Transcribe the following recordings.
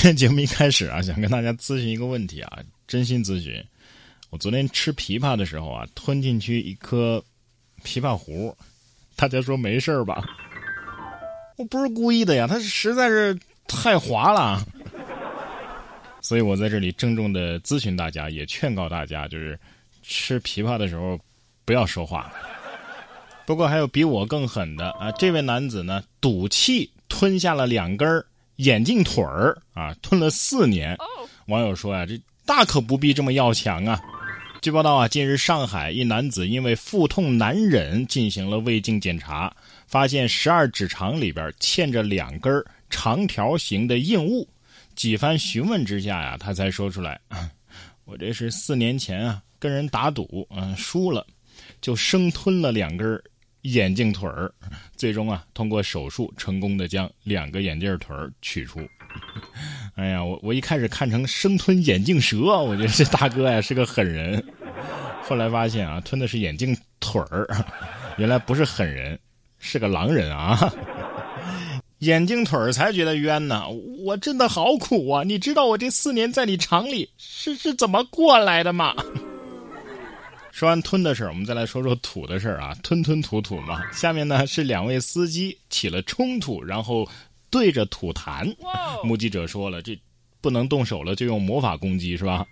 今天节目一开始啊，想跟大家咨询一个问题啊，真心咨询。我昨天吃枇杷的时候啊，吞进去一颗枇杷核，大家说没事吧？我不是故意的呀，它实在是太滑了。所以我在这里郑重的咨询大家，也劝告大家，就是吃枇杷的时候不要说话。不过还有比我更狠的啊，这位男子呢，赌气吞下了两根儿眼镜腿儿啊，吞了四年。网友说啊，这大可不必这么要强啊。据报道啊，近日上海一男子因为腹痛难忍进行了胃镜检查，发现十二指肠里边嵌着两根长条形的硬物。几番询问之下呀，他才说出来：“我这是四年前啊跟人打赌，嗯输了，就生吞了两根眼镜腿儿，最终啊通过手术成功的将两个眼镜腿儿取出。”哎呀，我我一开始看成生吞眼镜蛇，我觉得这大哥呀是个狠人。后来发现啊，吞的是眼镜腿儿，原来不是狠人，是个狼人啊。眼镜腿儿才觉得冤呢，我真的好苦啊！你知道我这四年在你厂里是是怎么过来的吗？说完吞的事儿，我们再来说说吐的事儿啊，吞吞吐吐嘛。下面呢是两位司机起了冲突，然后。对着吐痰，目击者说了，这不能动手了，就用魔法攻击是吧？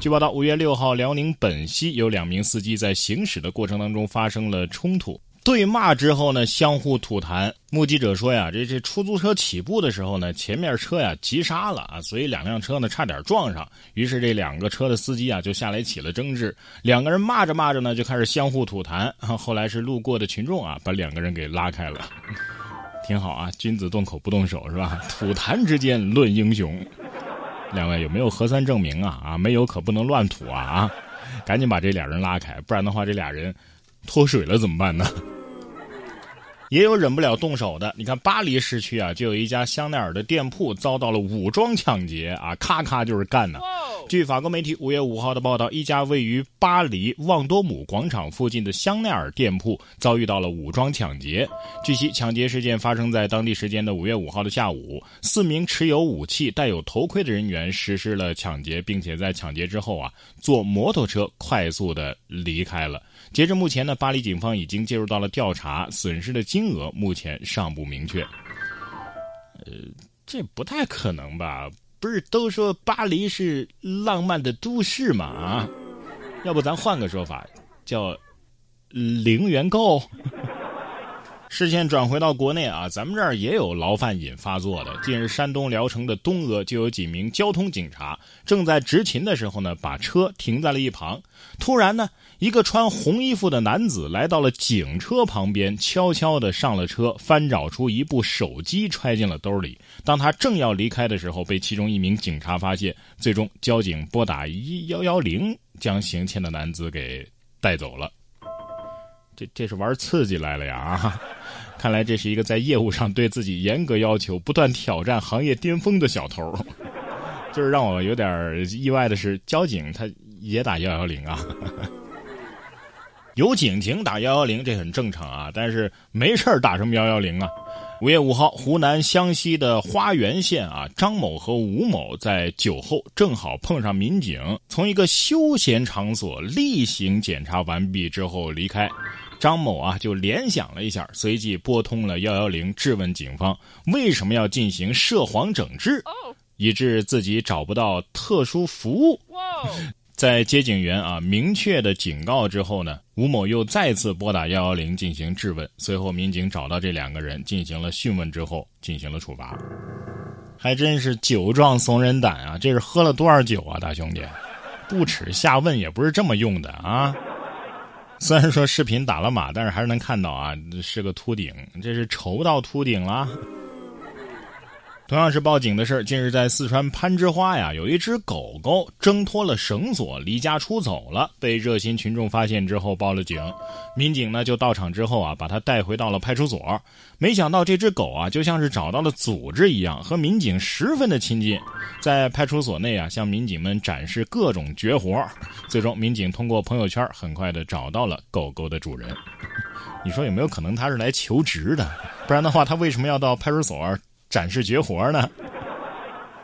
据报道，五月六号，辽宁本溪有两名司机在行驶的过程当中发生了冲突，对骂之后呢，相互吐痰。目击者说呀，这这出租车起步的时候呢，前面车呀急刹了啊，所以两辆车呢差点撞上，于是这两个车的司机啊就下来起了争执，两个人骂着骂着呢就开始相互吐痰，后来是路过的群众啊把两个人给拉开了。挺好啊，君子动口不动手是吧？吐痰之间论英雄，两位有没有核酸证明啊？啊，没有可不能乱吐啊啊！赶紧把这俩人拉开，不然的话这俩人脱水了怎么办呢？也有忍不了动手的，你看巴黎市区啊，就有一家香奈儿的店铺遭到了武装抢劫啊，咔咔就是干呢。据法国媒体五月五号的报道，一家位于巴黎旺多姆广场附近的香奈儿店铺遭遇到了武装抢劫。据悉，抢劫事件发生在当地时间的五月五号的下午，四名持有武器、带有头盔的人员实施了抢劫，并且在抢劫之后啊，坐摩托车快速的离开了。截至目前呢，巴黎警方已经介入到了调查，损失的金额目前尚不明确。呃，这不太可能吧？不是都说巴黎是浪漫的都市吗？啊，要不咱换个说法，叫零元购。视线转回到国内啊，咱们这儿也有牢饭瘾发作的。近日，山东聊城的东阿就有几名交通警察正在执勤的时候呢，把车停在了一旁。突然呢，一个穿红衣服的男子来到了警车旁边，悄悄的上了车，翻找出一部手机揣进了兜里。当他正要离开的时候，被其中一名警察发现，最终交警拨打一幺幺零，将行窃的男子给带走了。这这是玩刺激来了呀啊！看来这是一个在业务上对自己严格要求、不断挑战行业巅峰的小偷。就是让我有点意外的是，交警他也打幺幺零啊。有警情打幺幺零这很正常啊，但是没事打什么幺幺零啊？五月五号，湖南湘西的花垣县啊，张某和吴某在酒后正好碰上民警，从一个休闲场所例行检查完毕之后离开。张某啊，就联想了一下，随即拨通了幺幺零，质问警方为什么要进行涉黄整治，以致自己找不到特殊服务。在接警员啊明确的警告之后呢，吴某又再次拨打幺幺零进行质问。随后民警找到这两个人进行了讯问之后，进行了处罚。还真是酒壮怂人胆啊！这是喝了多少酒啊，大兄弟？不耻下问也不是这么用的啊！虽然说视频打了码，但是还是能看到啊，是个秃顶，这是愁到秃顶了。同样是报警的事儿，近日在四川攀枝花呀，有一只狗狗挣脱了绳索，离家出走了，被热心群众发现之后报了警。民警呢就到场之后啊，把它带回到了派出所。没想到这只狗啊，就像是找到了组织一样，和民警十分的亲近，在派出所内啊，向民警们展示各种绝活。最终，民警通过朋友圈很快的找到了狗狗的主人。你说有没有可能他是来求职的？不然的话，他为什么要到派出所？展示绝活呢？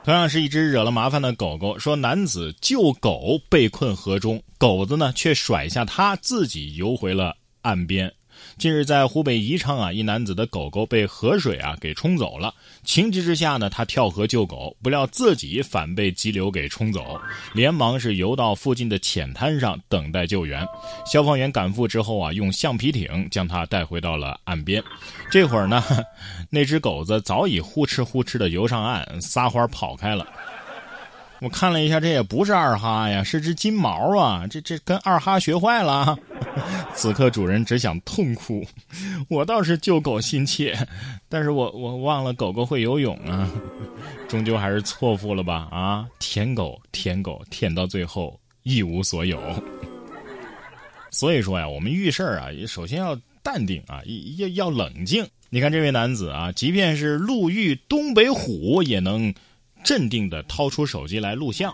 同样是一只惹了麻烦的狗狗，说男子救狗被困河中，狗子呢却甩下他自己游回了岸边。近日，在湖北宜昌啊，一男子的狗狗被河水啊给冲走了。情急之下呢，他跳河救狗，不料自己反被急流给冲走，连忙是游到附近的浅滩上等待救援。消防员赶赴之后啊，用橡皮艇将他带回到了岸边。这会儿呢，那只狗子早已呼哧呼哧的游上岸，撒欢跑开了。我看了一下，这也不是二哈呀，是只金毛啊！这这跟二哈学坏了。此刻主人只想痛哭。我倒是救狗心切，但是我我忘了狗狗会游泳啊，终究还是错付了吧？啊，舔狗舔狗舔到最后一无所有。所以说呀，我们遇事儿啊，首先要淡定啊，要要冷静。你看这位男子啊，即便是路遇东北虎，也能。镇定地掏出手机来录像。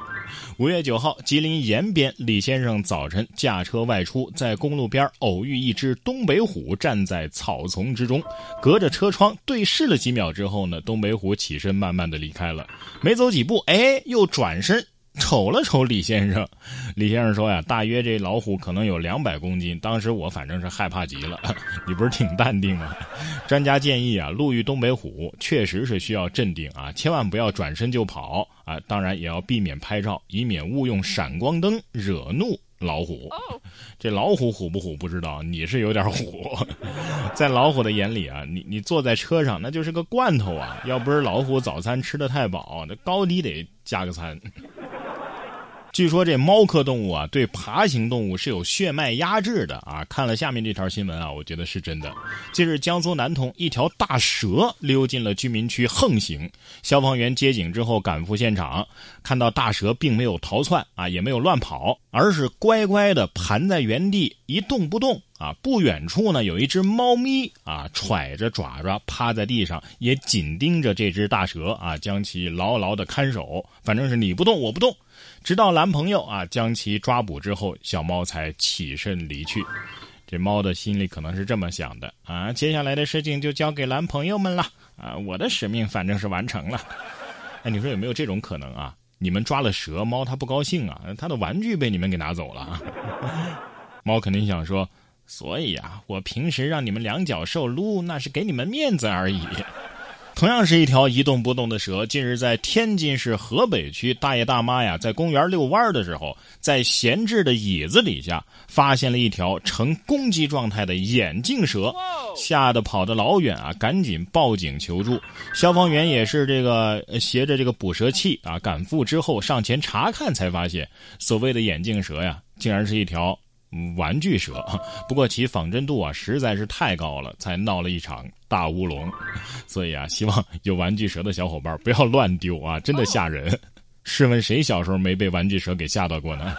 五月九号，吉林延边，李先生早晨驾车外出，在公路边偶遇一只东北虎站在草丛之中，隔着车窗对视了几秒之后呢，东北虎起身慢慢的离开了，没走几步，哎，又转身。瞅了瞅李先生，李先生说呀：“大约这老虎可能有两百公斤。”当时我反正是害怕极了。你不是挺淡定吗？专家建议啊，路遇东北虎确实是需要镇定啊，千万不要转身就跑啊。当然也要避免拍照，以免误用闪光灯惹怒老虎。这老虎虎不虎不知道，你是有点虎。在老虎的眼里啊，你你坐在车上那就是个罐头啊。要不是老虎早餐吃的太饱，那高低得加个餐。据说这猫科动物啊，对爬行动物是有血脉压制的啊！看了下面这条新闻啊，我觉得是真的。近日，江苏南通一条大蛇溜进了居民区横行，消防员接警之后赶赴现场，看到大蛇并没有逃窜啊，也没有乱跑，而是乖乖的盘在原地一动不动啊。不远处呢，有一只猫咪啊，揣着爪爪趴在地上，也紧盯着这只大蛇啊，将其牢牢的看守。反正是你不动，我不动。直到男朋友啊将其抓捕之后，小猫才起身离去。这猫的心里可能是这么想的啊，接下来的事情就交给男朋友们了啊，我的使命反正是完成了。哎，你说有没有这种可能啊？你们抓了蛇，猫它不高兴啊，它的玩具被你们给拿走了。猫肯定想说，所以啊，我平时让你们两脚兽撸，那是给你们面子而已。同样是一条一动不动的蛇，近日在天津市河北区，大爷大妈呀在公园遛弯的时候，在闲置的椅子底下发现了一条呈攻击状态的眼镜蛇，吓得跑得老远啊，赶紧报警求助。消防员也是这个携着这个捕蛇器啊赶赴之后上前查看，才发现所谓的眼镜蛇呀，竟然是一条。玩具蛇，不过其仿真度啊实在是太高了，才闹了一场大乌龙。所以啊，希望有玩具蛇的小伙伴不要乱丢啊，真的吓人。试问谁小时候没被玩具蛇给吓到过呢？